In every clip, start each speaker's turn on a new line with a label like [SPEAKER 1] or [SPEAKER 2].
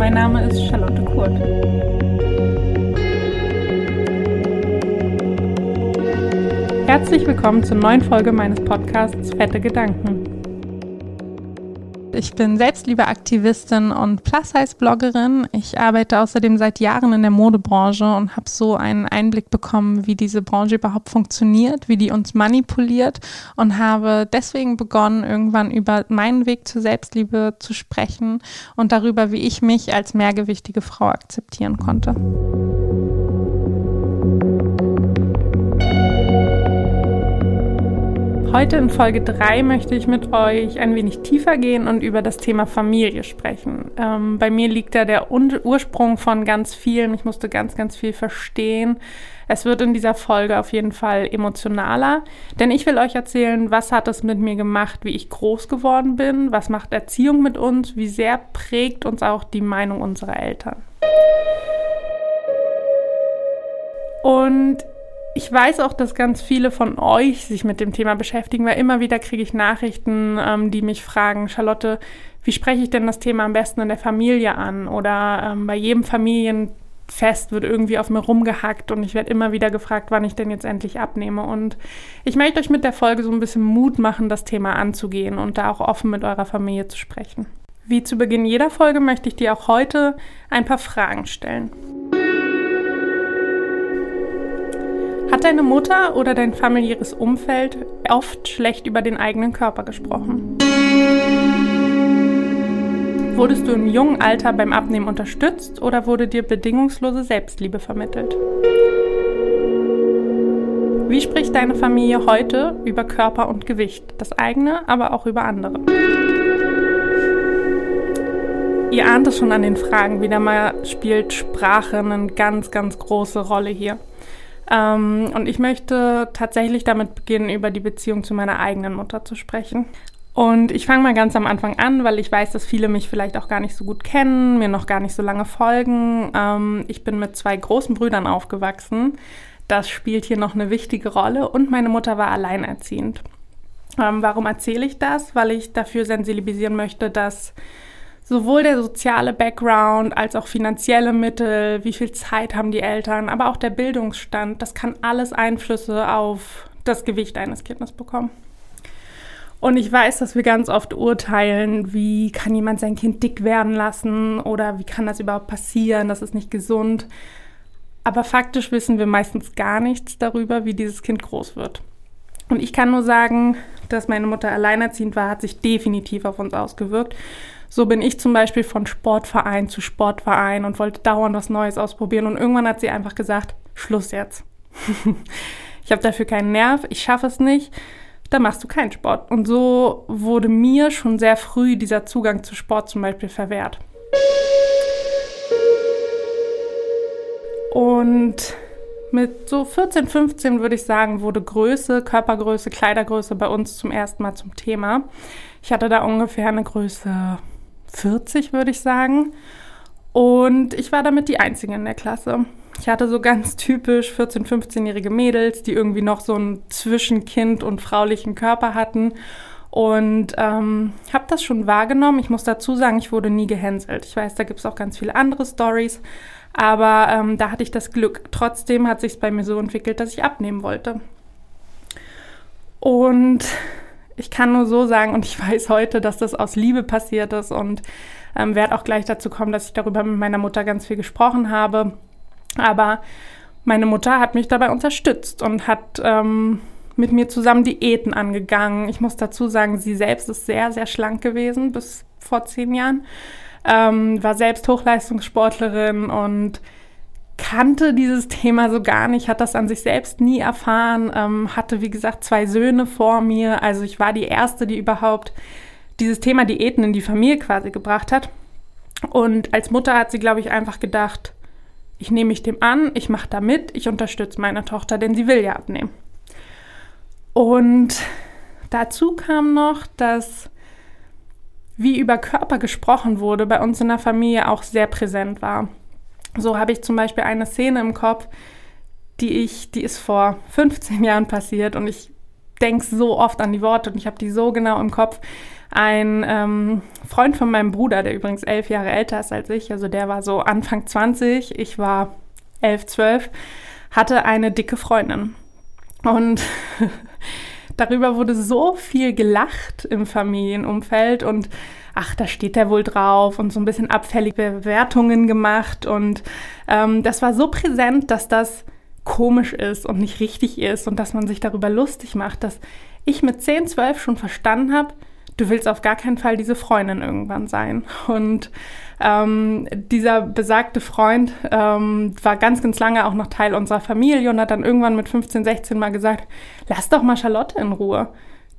[SPEAKER 1] mein Name ist Charlotte Kurt. Herzlich willkommen zur neuen Folge meines Podcasts Fette Gedanken. Ich bin Selbstliebeaktivistin und Plus-Size-Bloggerin. Ich arbeite außerdem seit Jahren in der Modebranche und habe so einen Einblick bekommen, wie diese Branche überhaupt funktioniert, wie die uns manipuliert und habe deswegen begonnen, irgendwann über meinen Weg zur Selbstliebe zu sprechen und darüber, wie ich mich als mehrgewichtige Frau akzeptieren konnte. Heute in Folge 3 möchte ich mit euch ein wenig tiefer gehen und über das Thema Familie sprechen. Ähm, bei mir liegt da der Ursprung von ganz vielen. Ich musste ganz, ganz viel verstehen. Es wird in dieser Folge auf jeden Fall emotionaler, denn ich will euch erzählen, was hat es mit mir gemacht, wie ich groß geworden bin, was macht Erziehung mit uns, wie sehr prägt uns auch die Meinung unserer Eltern. Und ich weiß auch, dass ganz viele von euch sich mit dem Thema beschäftigen, weil immer wieder kriege ich Nachrichten, ähm, die mich fragen, Charlotte, wie spreche ich denn das Thema am besten in der Familie an? Oder ähm, bei jedem Familienfest wird irgendwie auf mir rumgehackt und ich werde immer wieder gefragt, wann ich denn jetzt endlich abnehme. Und ich möchte euch mit der Folge so ein bisschen Mut machen, das Thema anzugehen und da auch offen mit eurer Familie zu sprechen. Wie zu Beginn jeder Folge möchte ich dir auch heute ein paar Fragen stellen. Hat deine Mutter oder dein familiäres Umfeld oft schlecht über den eigenen Körper gesprochen? Wurdest du im jungen Alter beim Abnehmen unterstützt oder wurde dir bedingungslose Selbstliebe vermittelt? Wie spricht deine Familie heute über Körper und Gewicht? Das eigene, aber auch über andere. Ihr ahnt es schon an den Fragen, wieder mal spielt Sprache eine ganz, ganz große Rolle hier. Ähm, und ich möchte tatsächlich damit beginnen, über die Beziehung zu meiner eigenen Mutter zu sprechen. Und ich fange mal ganz am Anfang an, weil ich weiß, dass viele mich vielleicht auch gar nicht so gut kennen, mir noch gar nicht so lange folgen. Ähm, ich bin mit zwei großen Brüdern aufgewachsen. Das spielt hier noch eine wichtige Rolle und meine Mutter war alleinerziehend. Ähm, warum erzähle ich das? Weil ich dafür sensibilisieren möchte, dass sowohl der soziale Background als auch finanzielle Mittel, wie viel Zeit haben die Eltern, aber auch der Bildungsstand, das kann alles Einflüsse auf das Gewicht eines Kindes bekommen. Und ich weiß, dass wir ganz oft urteilen, wie kann jemand sein Kind dick werden lassen oder wie kann das überhaupt passieren, das ist nicht gesund. Aber faktisch wissen wir meistens gar nichts darüber, wie dieses Kind groß wird. Und ich kann nur sagen, dass meine Mutter alleinerziehend war, hat sich definitiv auf uns ausgewirkt. So bin ich zum Beispiel von Sportverein zu Sportverein und wollte dauernd was Neues ausprobieren. Und irgendwann hat sie einfach gesagt, Schluss jetzt. ich habe dafür keinen Nerv, ich schaffe es nicht. Da machst du keinen Sport. Und so wurde mir schon sehr früh dieser Zugang zu Sport zum Beispiel verwehrt. Und mit so 14, 15 würde ich sagen, wurde Größe, Körpergröße, Kleidergröße bei uns zum ersten Mal zum Thema. Ich hatte da ungefähr eine Größe 40, würde ich sagen. Und ich war damit die Einzige in der Klasse. Ich hatte so ganz typisch 14-, 15-jährige Mädels, die irgendwie noch so einen Zwischenkind und fraulichen Körper hatten. Und ähm, habe das schon wahrgenommen. Ich muss dazu sagen, ich wurde nie gehänselt. Ich weiß, da gibt es auch ganz viele andere Stories. Aber ähm, da hatte ich das Glück. Trotzdem hat sich bei mir so entwickelt, dass ich abnehmen wollte. Und ich kann nur so sagen, und ich weiß heute, dass das aus Liebe passiert ist und ähm, werde auch gleich dazu kommen, dass ich darüber mit meiner Mutter ganz viel gesprochen habe. Aber meine Mutter hat mich dabei unterstützt und hat ähm, mit mir zusammen Diäten angegangen. Ich muss dazu sagen, sie selbst ist sehr, sehr schlank gewesen bis vor zehn Jahren, ähm, war selbst Hochleistungssportlerin und kannte dieses Thema so gar nicht, hat das an sich selbst nie erfahren, ähm, hatte wie gesagt zwei Söhne vor mir. Also ich war die Erste, die überhaupt dieses Thema Diäten in die Familie quasi gebracht hat. Und als Mutter hat sie, glaube ich, einfach gedacht, ich nehme mich dem an, ich mache da mit, ich unterstütze meine Tochter, denn sie will ja abnehmen. Und dazu kam noch, dass wie über Körper gesprochen wurde, bei uns in der Familie auch sehr präsent war. So habe ich zum Beispiel eine Szene im Kopf, die ich, die ist vor 15 Jahren passiert und ich denke so oft an die Worte und ich habe die so genau im Kopf. Ein ähm, Freund von meinem Bruder, der übrigens elf Jahre älter ist als ich, also der war so Anfang 20, ich war elf, zwölf, hatte eine dicke Freundin. Und darüber wurde so viel gelacht im Familienumfeld und ach, da steht der wohl drauf und so ein bisschen abfällige Bewertungen gemacht. Und ähm, das war so präsent, dass das komisch ist und nicht richtig ist und dass man sich darüber lustig macht, dass ich mit 10, 12 schon verstanden habe, du willst auf gar keinen Fall diese Freundin irgendwann sein. Und ähm, dieser besagte Freund ähm, war ganz, ganz lange auch noch Teil unserer Familie und hat dann irgendwann mit 15, 16 mal gesagt, lass doch mal Charlotte in Ruhe.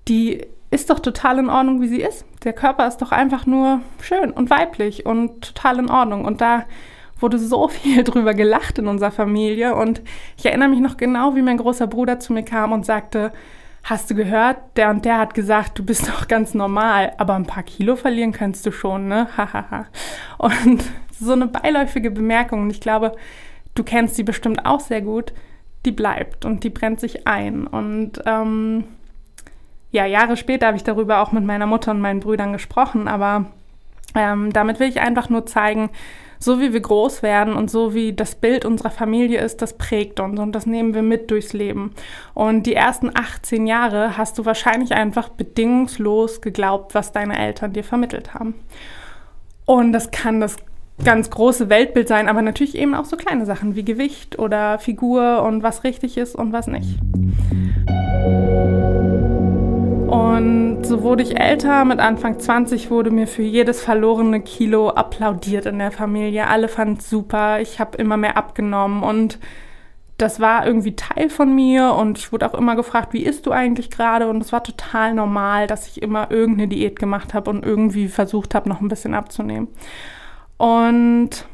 [SPEAKER 1] Die ist doch total in Ordnung, wie sie ist. Der Körper ist doch einfach nur schön und weiblich und total in Ordnung. Und da wurde so viel drüber gelacht in unserer Familie. Und ich erinnere mich noch genau, wie mein großer Bruder zu mir kam und sagte, hast du gehört, der und der hat gesagt, du bist doch ganz normal, aber ein paar Kilo verlieren kannst du schon, ne? Hahaha. und so eine beiläufige Bemerkung, und ich glaube, du kennst die bestimmt auch sehr gut, die bleibt und die brennt sich ein. Und ähm, ja, Jahre später habe ich darüber auch mit meiner Mutter und meinen Brüdern gesprochen, aber ähm, damit will ich einfach nur zeigen, so wie wir groß werden und so wie das Bild unserer Familie ist, das prägt uns und das nehmen wir mit durchs Leben. Und die ersten 18 Jahre hast du wahrscheinlich einfach bedingungslos geglaubt, was deine Eltern dir vermittelt haben. Und das kann das ganz große Weltbild sein, aber natürlich eben auch so kleine Sachen wie Gewicht oder Figur und was richtig ist und was nicht. Und so wurde ich älter, mit Anfang 20 wurde mir für jedes verlorene Kilo applaudiert in der Familie. Alle fanden es super, ich habe immer mehr abgenommen und das war irgendwie Teil von mir und ich wurde auch immer gefragt, wie isst du eigentlich gerade? Und es war total normal, dass ich immer irgendeine Diät gemacht habe und irgendwie versucht habe, noch ein bisschen abzunehmen. Und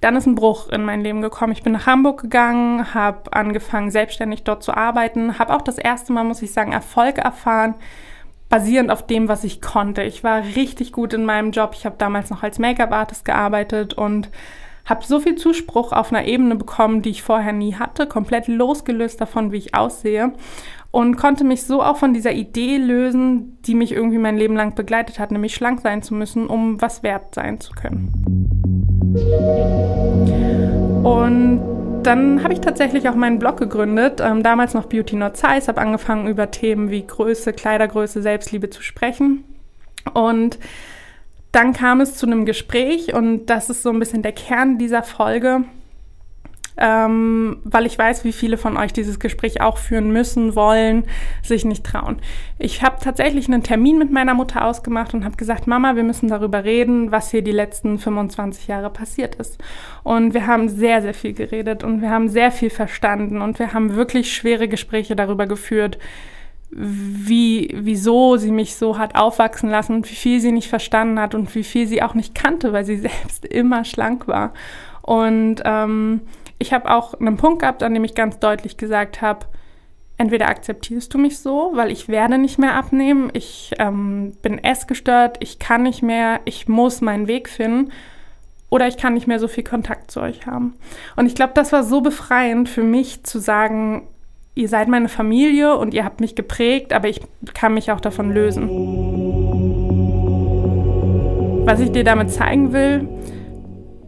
[SPEAKER 1] dann ist ein Bruch in mein Leben gekommen. Ich bin nach Hamburg gegangen, habe angefangen, selbstständig dort zu arbeiten, habe auch das erste Mal, muss ich sagen, Erfolg erfahren, basierend auf dem, was ich konnte. Ich war richtig gut in meinem Job. Ich habe damals noch als Make-up-Artist gearbeitet und habe so viel Zuspruch auf einer Ebene bekommen, die ich vorher nie hatte, komplett losgelöst davon, wie ich aussehe und konnte mich so auch von dieser Idee lösen, die mich irgendwie mein Leben lang begleitet hat, nämlich schlank sein zu müssen, um was wert sein zu können. Und dann habe ich tatsächlich auch meinen Blog gegründet, ähm, damals noch Beauty Not Size, habe angefangen über Themen wie Größe, Kleidergröße, Selbstliebe zu sprechen. Und dann kam es zu einem Gespräch und das ist so ein bisschen der Kern dieser Folge ähm, weil ich weiß, wie viele von euch dieses Gespräch auch führen müssen, wollen, sich nicht trauen. Ich habe tatsächlich einen Termin mit meiner Mutter ausgemacht und habe gesagt, Mama, wir müssen darüber reden, was hier die letzten 25 Jahre passiert ist. Und wir haben sehr, sehr viel geredet und wir haben sehr viel verstanden und wir haben wirklich schwere Gespräche darüber geführt, wie, wieso sie mich so hat aufwachsen lassen und wie viel sie nicht verstanden hat und wie viel sie auch nicht kannte, weil sie selbst immer schlank war. Und ähm, ich habe auch einen Punkt gehabt, an dem ich ganz deutlich gesagt habe, entweder akzeptierst du mich so, weil ich werde nicht mehr abnehmen, ich ähm, bin essgestört, ich kann nicht mehr, ich muss meinen Weg finden oder ich kann nicht mehr so viel Kontakt zu euch haben. Und ich glaube, das war so befreiend für mich zu sagen, ihr seid meine Familie und ihr habt mich geprägt, aber ich kann mich auch davon lösen. Was ich dir damit zeigen will,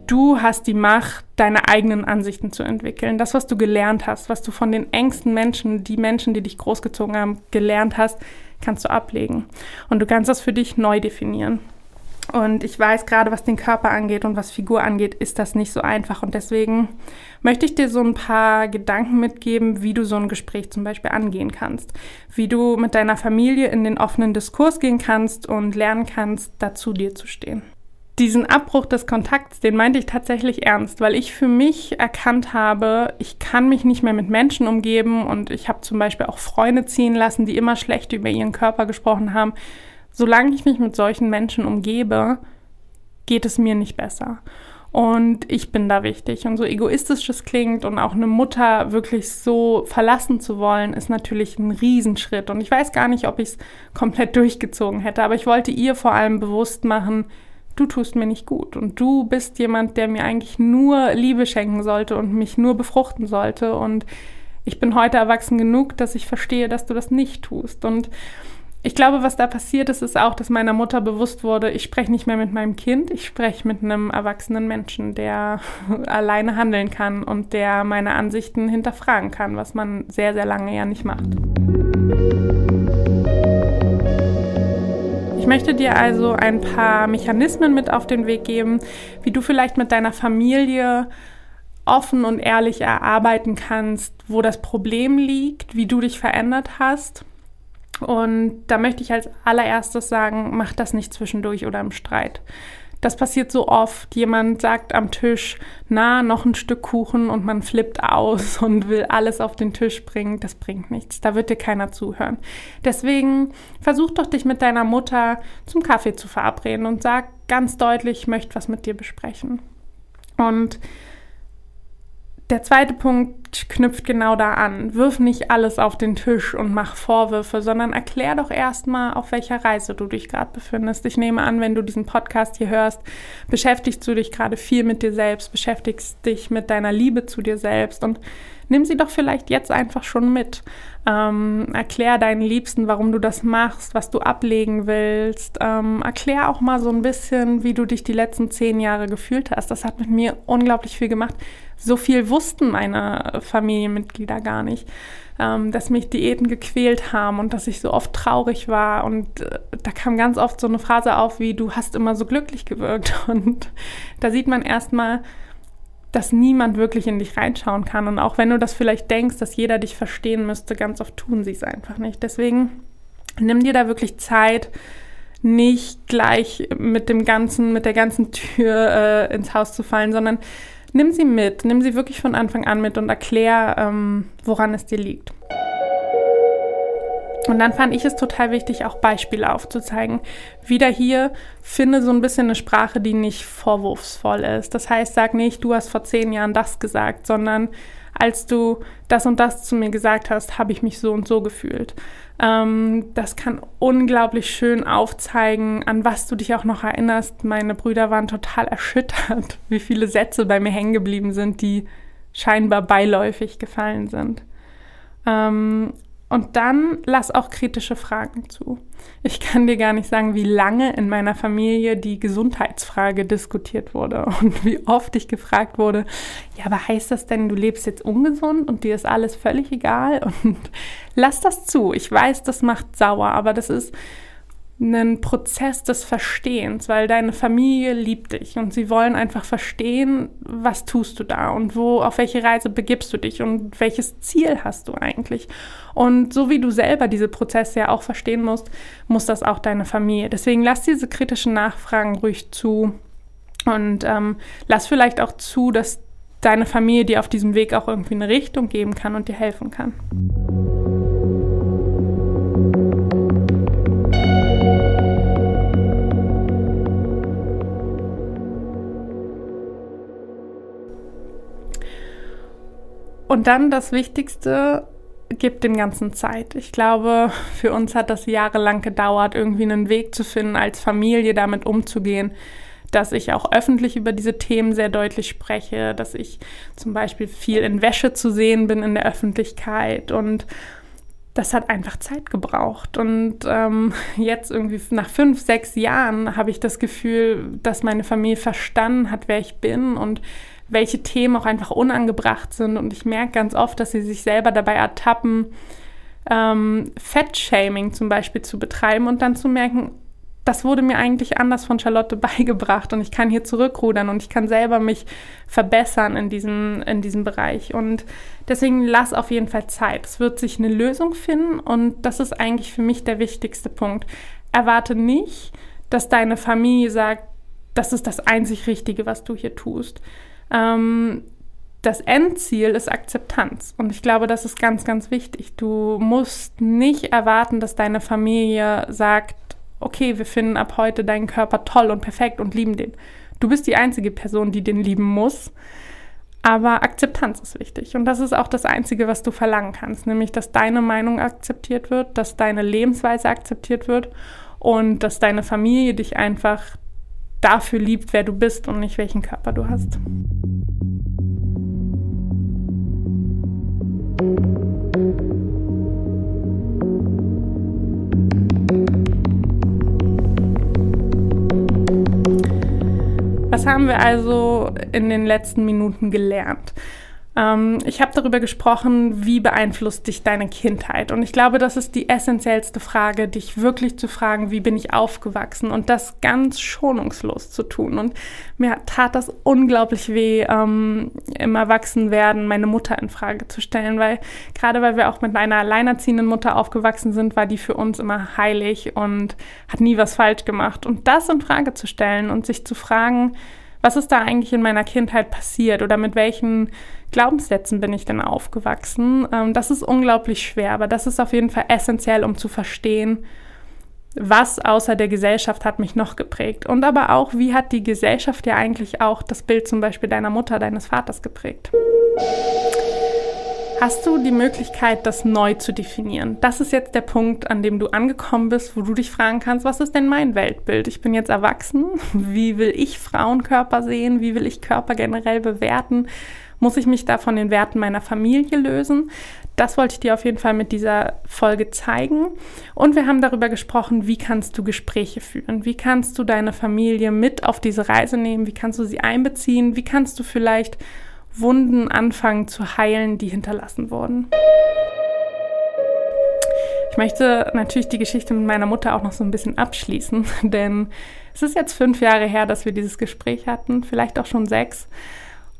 [SPEAKER 1] du hast die Macht, deine eigenen Ansichten zu entwickeln. Das, was du gelernt hast, was du von den engsten Menschen, die Menschen, die dich großgezogen haben, gelernt hast, kannst du ablegen. Und du kannst das für dich neu definieren. Und ich weiß, gerade was den Körper angeht und was Figur angeht, ist das nicht so einfach. Und deswegen möchte ich dir so ein paar Gedanken mitgeben, wie du so ein Gespräch zum Beispiel angehen kannst. Wie du mit deiner Familie in den offenen Diskurs gehen kannst und lernen kannst, dazu dir zu stehen diesen Abbruch des Kontakts, den meinte ich tatsächlich ernst, weil ich für mich erkannt habe, ich kann mich nicht mehr mit Menschen umgeben und ich habe zum Beispiel auch Freunde ziehen lassen, die immer schlecht über ihren Körper gesprochen haben. Solange ich mich mit solchen Menschen umgebe, geht es mir nicht besser. Und ich bin da wichtig. Und so egoistisch es klingt und auch eine Mutter wirklich so verlassen zu wollen, ist natürlich ein Riesenschritt. Und ich weiß gar nicht, ob ich es komplett durchgezogen hätte, aber ich wollte ihr vor allem bewusst machen, du tust mir nicht gut und du bist jemand, der mir eigentlich nur Liebe schenken sollte und mich nur befruchten sollte und ich bin heute erwachsen genug, dass ich verstehe, dass du das nicht tust. Und ich glaube, was da passiert ist, ist auch, dass meiner Mutter bewusst wurde, ich spreche nicht mehr mit meinem Kind, ich spreche mit einem erwachsenen Menschen, der alleine handeln kann und der meine Ansichten hinterfragen kann, was man sehr, sehr lange ja nicht macht. Ich möchte dir also ein paar Mechanismen mit auf den Weg geben, wie du vielleicht mit deiner Familie offen und ehrlich erarbeiten kannst, wo das Problem liegt, wie du dich verändert hast und da möchte ich als allererstes sagen, mach das nicht zwischendurch oder im Streit. Das passiert so oft. Jemand sagt am Tisch, na, noch ein Stück Kuchen und man flippt aus und will alles auf den Tisch bringen. Das bringt nichts. Da wird dir keiner zuhören. Deswegen versuch doch dich mit deiner Mutter zum Kaffee zu verabreden und sag ganz deutlich, ich möchte was mit dir besprechen. Und der zweite Punkt knüpft genau da an. Wirf nicht alles auf den Tisch und mach Vorwürfe, sondern erklär doch erstmal, auf welcher Reise du dich gerade befindest. Ich nehme an, wenn du diesen Podcast hier hörst, beschäftigst du dich gerade viel mit dir selbst, beschäftigst dich mit deiner Liebe zu dir selbst und nimm sie doch vielleicht jetzt einfach schon mit. Ähm, erklär deinen Liebsten, warum du das machst, was du ablegen willst. Ähm, erklär auch mal so ein bisschen, wie du dich die letzten zehn Jahre gefühlt hast. Das hat mit mir unglaublich viel gemacht. So viel wussten meine Familienmitglieder gar nicht, ähm, dass mich Diäten gequält haben und dass ich so oft traurig war. Und äh, da kam ganz oft so eine Phrase auf wie, du hast immer so glücklich gewirkt. Und da sieht man erstmal, dass niemand wirklich in dich reinschauen kann. Und auch wenn du das vielleicht denkst, dass jeder dich verstehen müsste, ganz oft tun sie es einfach nicht. Deswegen nimm dir da wirklich Zeit, nicht gleich mit dem ganzen, mit der ganzen Tür äh, ins Haus zu fallen, sondern nimm sie mit, nimm sie wirklich von Anfang an mit und erklär, ähm, woran es dir liegt. Und dann fand ich es total wichtig, auch Beispiele aufzuzeigen. Wieder hier, finde so ein bisschen eine Sprache, die nicht vorwurfsvoll ist. Das heißt, sag nicht, du hast vor zehn Jahren das gesagt, sondern als du das und das zu mir gesagt hast, habe ich mich so und so gefühlt. Ähm, das kann unglaublich schön aufzeigen, an was du dich auch noch erinnerst. Meine Brüder waren total erschüttert, wie viele Sätze bei mir hängen geblieben sind, die scheinbar beiläufig gefallen sind. Ähm, und dann lass auch kritische Fragen zu. Ich kann dir gar nicht sagen, wie lange in meiner Familie die Gesundheitsfrage diskutiert wurde und wie oft ich gefragt wurde, ja, aber heißt das denn, du lebst jetzt ungesund und dir ist alles völlig egal? Und lass das zu. Ich weiß, das macht sauer, aber das ist einen Prozess des Verstehens, weil deine Familie liebt dich und sie wollen einfach verstehen, was tust du da und wo, auf welche Reise begibst du dich und welches Ziel hast du eigentlich. Und so wie du selber diese Prozesse ja auch verstehen musst, muss das auch deine Familie. Deswegen lass diese kritischen Nachfragen ruhig zu und ähm, lass vielleicht auch zu, dass deine Familie dir auf diesem Weg auch irgendwie eine Richtung geben kann und dir helfen kann. Und dann das Wichtigste, gibt dem Ganzen Zeit. Ich glaube, für uns hat das jahrelang gedauert, irgendwie einen Weg zu finden, als Familie damit umzugehen, dass ich auch öffentlich über diese Themen sehr deutlich spreche, dass ich zum Beispiel viel in Wäsche zu sehen bin in der Öffentlichkeit und das hat einfach Zeit gebraucht. Und ähm, jetzt irgendwie nach fünf, sechs Jahren habe ich das Gefühl, dass meine Familie verstanden hat, wer ich bin und welche Themen auch einfach unangebracht sind. Und ich merke ganz oft, dass sie sich selber dabei ertappen, ähm, Fettshaming zum Beispiel zu betreiben und dann zu merken, das wurde mir eigentlich anders von Charlotte beigebracht und ich kann hier zurückrudern und ich kann selber mich verbessern in diesem, in diesem Bereich. Und deswegen lass auf jeden Fall Zeit. Es wird sich eine Lösung finden und das ist eigentlich für mich der wichtigste Punkt. Erwarte nicht, dass deine Familie sagt, das ist das einzig Richtige, was du hier tust. Ähm, das Endziel ist Akzeptanz. Und ich glaube, das ist ganz, ganz wichtig. Du musst nicht erwarten, dass deine Familie sagt, okay, wir finden ab heute deinen Körper toll und perfekt und lieben den. Du bist die einzige Person, die den lieben muss. Aber Akzeptanz ist wichtig. Und das ist auch das Einzige, was du verlangen kannst. Nämlich, dass deine Meinung akzeptiert wird, dass deine Lebensweise akzeptiert wird und dass deine Familie dich einfach dafür liebt, wer du bist und nicht welchen Körper du hast. Was haben wir also in den letzten Minuten gelernt? Ähm, ich habe darüber gesprochen, wie beeinflusst dich deine Kindheit? Und ich glaube, das ist die essentiellste Frage, dich wirklich zu fragen, wie bin ich aufgewachsen? Und das ganz schonungslos zu tun. Und mir tat das unglaublich weh, ähm, im Erwachsenwerden meine Mutter in Frage zu stellen, weil gerade weil wir auch mit einer alleinerziehenden Mutter aufgewachsen sind, war die für uns immer heilig und hat nie was falsch gemacht. Und das in Frage zu stellen und sich zu fragen, was ist da eigentlich in meiner Kindheit passiert oder mit welchen Glaubenssätzen bin ich denn aufgewachsen? Ähm, das ist unglaublich schwer, aber das ist auf jeden Fall essentiell, um zu verstehen, was außer der Gesellschaft hat mich noch geprägt. Und aber auch, wie hat die Gesellschaft ja eigentlich auch das Bild zum Beispiel deiner Mutter, deines Vaters geprägt? Hast du die Möglichkeit, das neu zu definieren? Das ist jetzt der Punkt, an dem du angekommen bist, wo du dich fragen kannst, was ist denn mein Weltbild? Ich bin jetzt erwachsen. Wie will ich Frauenkörper sehen? Wie will ich Körper generell bewerten? Muss ich mich da von den Werten meiner Familie lösen? Das wollte ich dir auf jeden Fall mit dieser Folge zeigen. Und wir haben darüber gesprochen, wie kannst du Gespräche führen? Wie kannst du deine Familie mit auf diese Reise nehmen? Wie kannst du sie einbeziehen? Wie kannst du vielleicht Wunden anfangen zu heilen, die hinterlassen wurden. Ich möchte natürlich die Geschichte mit meiner Mutter auch noch so ein bisschen abschließen, denn es ist jetzt fünf Jahre her, dass wir dieses Gespräch hatten, vielleicht auch schon sechs.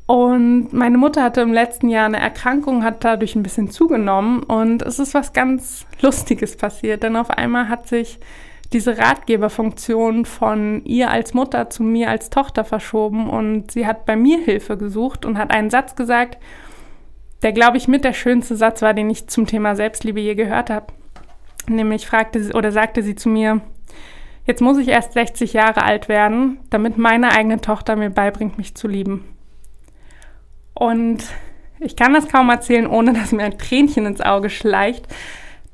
[SPEAKER 1] Und meine Mutter hatte im letzten Jahr eine Erkrankung, hat dadurch ein bisschen zugenommen und es ist was ganz Lustiges passiert, denn auf einmal hat sich diese Ratgeberfunktion von ihr als Mutter zu mir als Tochter verschoben und sie hat bei mir Hilfe gesucht und hat einen Satz gesagt, der, glaube ich, mit der schönste Satz war, den ich zum Thema Selbstliebe je gehört habe. Nämlich fragte sie oder sagte sie zu mir, jetzt muss ich erst 60 Jahre alt werden, damit meine eigene Tochter mir beibringt, mich zu lieben. Und ich kann das kaum erzählen, ohne dass mir ein Tränchen ins Auge schleicht,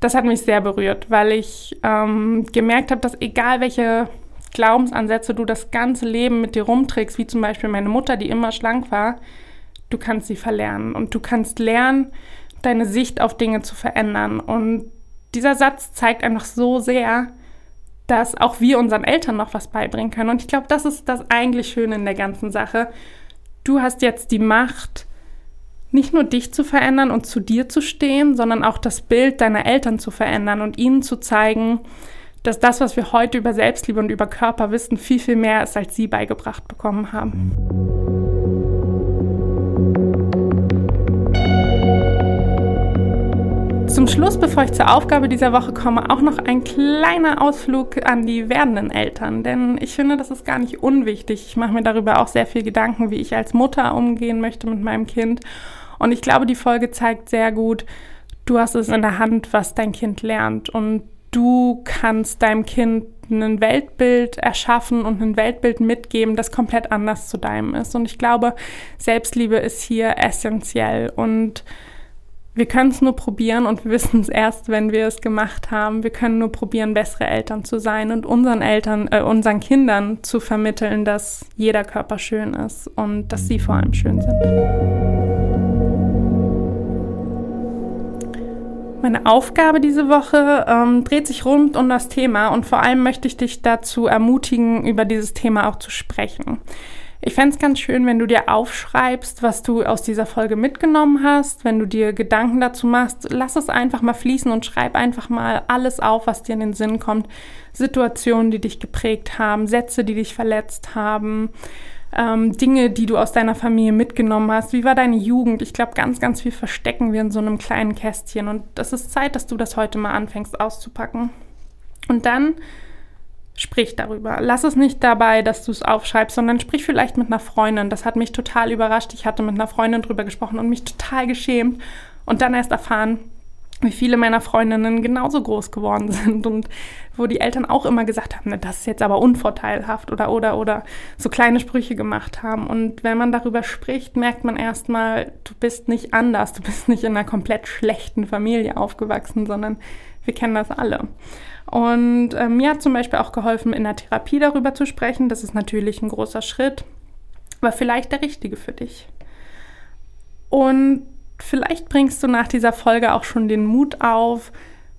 [SPEAKER 1] das hat mich sehr berührt, weil ich ähm, gemerkt habe, dass egal welche Glaubensansätze du das ganze Leben mit dir rumträgst, wie zum Beispiel meine Mutter, die immer schlank war, du kannst sie verlernen und du kannst lernen, deine Sicht auf Dinge zu verändern. Und dieser Satz zeigt einfach so sehr, dass auch wir unseren Eltern noch was beibringen können. Und ich glaube, das ist das eigentlich Schöne in der ganzen Sache. Du hast jetzt die Macht, nicht nur dich zu verändern und zu dir zu stehen, sondern auch das Bild deiner Eltern zu verändern und ihnen zu zeigen, dass das, was wir heute über Selbstliebe und über Körper wissen, viel, viel mehr ist, als sie beigebracht bekommen haben. Zum Schluss, bevor ich zur Aufgabe dieser Woche komme, auch noch ein kleiner Ausflug an die werdenden Eltern. Denn ich finde, das ist gar nicht unwichtig. Ich mache mir darüber auch sehr viel Gedanken, wie ich als Mutter umgehen möchte mit meinem Kind. Und ich glaube, die Folge zeigt sehr gut, du hast es in der Hand, was dein Kind lernt. Und du kannst deinem Kind ein Weltbild erschaffen und ein Weltbild mitgeben, das komplett anders zu deinem ist. Und ich glaube, Selbstliebe ist hier essentiell. Und wir können es nur probieren und wir wissen es erst, wenn wir es gemacht haben. Wir können nur probieren, bessere Eltern zu sein und unseren Eltern, äh, unseren Kindern zu vermitteln, dass jeder Körper schön ist und dass sie vor allem schön sind. Meine Aufgabe diese Woche ähm, dreht sich rund um das Thema und vor allem möchte ich dich dazu ermutigen, über dieses Thema auch zu sprechen. Ich fände es ganz schön, wenn du dir aufschreibst, was du aus dieser Folge mitgenommen hast, wenn du dir Gedanken dazu machst. Lass es einfach mal fließen und schreib einfach mal alles auf, was dir in den Sinn kommt. Situationen, die dich geprägt haben, Sätze, die dich verletzt haben, ähm, Dinge, die du aus deiner Familie mitgenommen hast. Wie war deine Jugend? Ich glaube, ganz, ganz viel verstecken wir in so einem kleinen Kästchen. Und das ist Zeit, dass du das heute mal anfängst auszupacken. Und dann sprich darüber. Lass es nicht dabei, dass du es aufschreibst, sondern sprich vielleicht mit einer Freundin. Das hat mich total überrascht. Ich hatte mit einer Freundin drüber gesprochen und mich total geschämt. Und dann erst erfahren, wie viele meiner Freundinnen genauso groß geworden sind und wo die Eltern auch immer gesagt haben, das ist jetzt aber unvorteilhaft oder oder oder so kleine Sprüche gemacht haben. Und wenn man darüber spricht, merkt man erstmal, du bist nicht anders, du bist nicht in einer komplett schlechten Familie aufgewachsen, sondern wir kennen das alle. Und äh, mir hat zum Beispiel auch geholfen, in der Therapie darüber zu sprechen. Das ist natürlich ein großer Schritt, aber vielleicht der richtige für dich. Und vielleicht bringst du nach dieser Folge auch schon den Mut auf,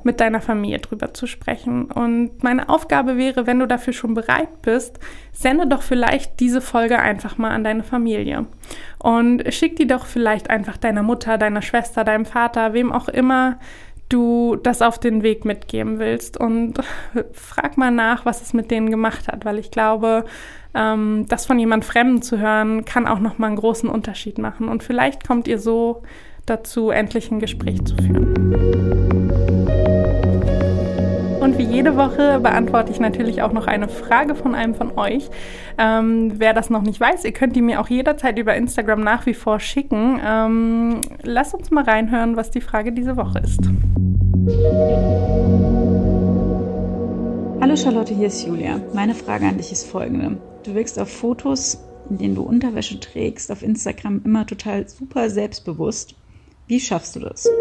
[SPEAKER 1] mit deiner Familie drüber zu sprechen. Und meine Aufgabe wäre, wenn du dafür schon bereit bist, sende doch vielleicht diese Folge einfach mal an deine Familie. Und schick die doch vielleicht einfach deiner Mutter, deiner Schwester, deinem Vater, wem auch immer du das auf den Weg mitgeben willst. Und frag mal nach, was es mit denen gemacht hat, weil ich glaube, ähm, das von jemand Fremden zu hören, kann auch nochmal einen großen Unterschied machen. Und vielleicht kommt ihr so dazu, endlich ein Gespräch zu führen. Und wie jede Woche beantworte ich natürlich auch noch eine Frage von einem von euch. Ähm, wer das noch nicht weiß, ihr könnt die mir auch jederzeit über Instagram nach wie vor schicken. Ähm, lasst uns mal reinhören, was die Frage diese Woche ist.
[SPEAKER 2] Hallo Charlotte, hier ist Julia. Meine Frage an dich ist folgende. Du wirkst auf Fotos, in denen du Unterwäsche trägst, auf Instagram immer total super selbstbewusst. Wie schaffst du das?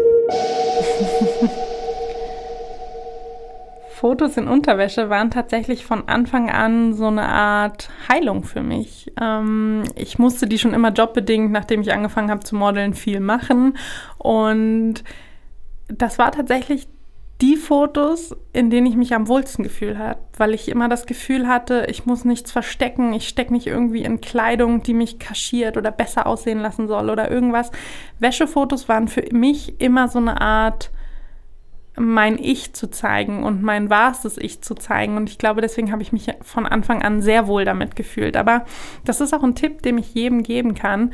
[SPEAKER 1] Fotos in Unterwäsche waren tatsächlich von Anfang an so eine Art Heilung für mich. Ähm, ich musste die schon immer jobbedingt, nachdem ich angefangen habe zu modeln, viel machen. Und das war tatsächlich die Fotos, in denen ich mich am wohlsten gefühlt habe, weil ich immer das Gefühl hatte, ich muss nichts verstecken, ich stecke nicht irgendwie in Kleidung, die mich kaschiert oder besser aussehen lassen soll oder irgendwas. Wäschefotos waren für mich immer so eine Art mein Ich zu zeigen und mein wahrstes Ich zu zeigen. Und ich glaube, deswegen habe ich mich von Anfang an sehr wohl damit gefühlt. Aber das ist auch ein Tipp, den ich jedem geben kann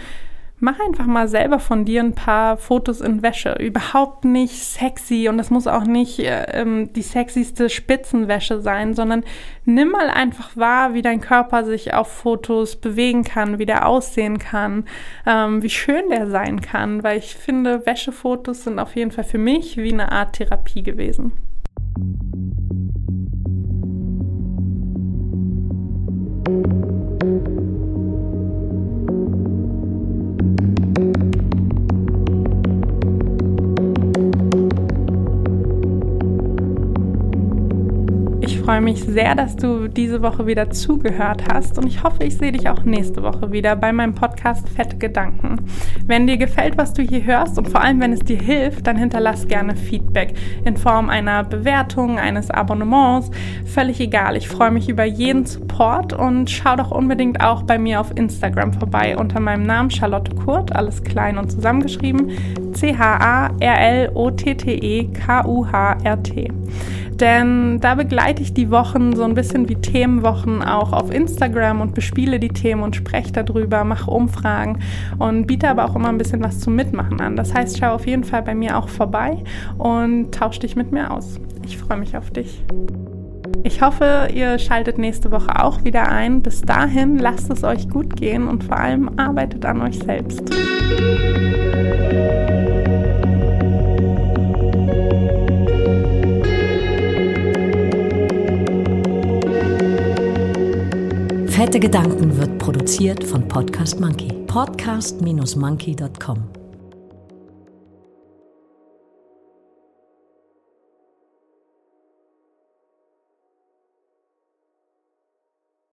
[SPEAKER 1] mach einfach mal selber von dir ein paar Fotos in Wäsche. Überhaupt nicht sexy und das muss auch nicht äh, ähm, die sexyste Spitzenwäsche sein, sondern nimm mal einfach wahr, wie dein Körper sich auf Fotos bewegen kann, wie der aussehen kann, ähm, wie schön der sein kann, weil ich finde, Wäschefotos sind auf jeden Fall für mich wie eine Art Therapie gewesen. Freue mich sehr, dass du diese Woche wieder zugehört hast und ich hoffe, ich sehe dich auch nächste Woche wieder bei meinem Podcast Fette Gedanken. Wenn dir gefällt, was du hier hörst und vor allem, wenn es dir hilft, dann hinterlass gerne Feedback in Form einer Bewertung, eines Abonnements. Völlig egal. Ich freue mich über jeden Support und schau doch unbedingt auch bei mir auf Instagram vorbei unter meinem Namen Charlotte Kurt, alles klein und zusammengeschrieben. C-H-A-R-L-O-T-T-E-K-U-H-R-T. Denn da begleite ich die Wochen so ein bisschen wie Themenwochen auch auf Instagram und bespiele die Themen und spreche darüber, mache Umfragen und biete aber auch immer ein bisschen was zum Mitmachen an. Das heißt, schau auf jeden Fall bei mir auch vorbei und tausch dich mit mir aus. Ich freue mich auf dich. Ich hoffe, ihr schaltet nächste Woche auch wieder ein. Bis dahin, lasst es euch gut gehen und vor allem arbeitet an euch selbst.
[SPEAKER 3] Fette Gedanken wird produziert von Podcast Monkey. Podcast-monkey.com